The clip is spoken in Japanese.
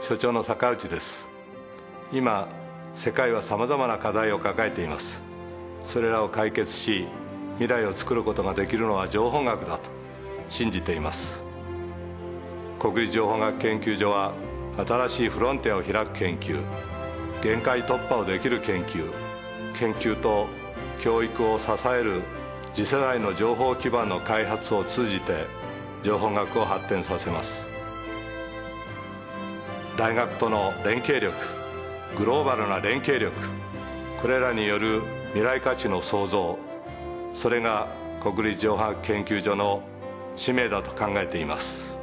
所長の坂内です。今世界はさまざまな課題を抱えています。それらを解決し未来を作ることができるのは情報学だと信じています。国立情報学研究所は新しいフロンティアを開く研究限界突破をできる研究研究と教育を支える次世代の情報基盤の開発を通じて情報学を発展させます。大学との連携力グローバルな連携力これらによる未来価値の創造それが国立情報研究所の使命だと考えています。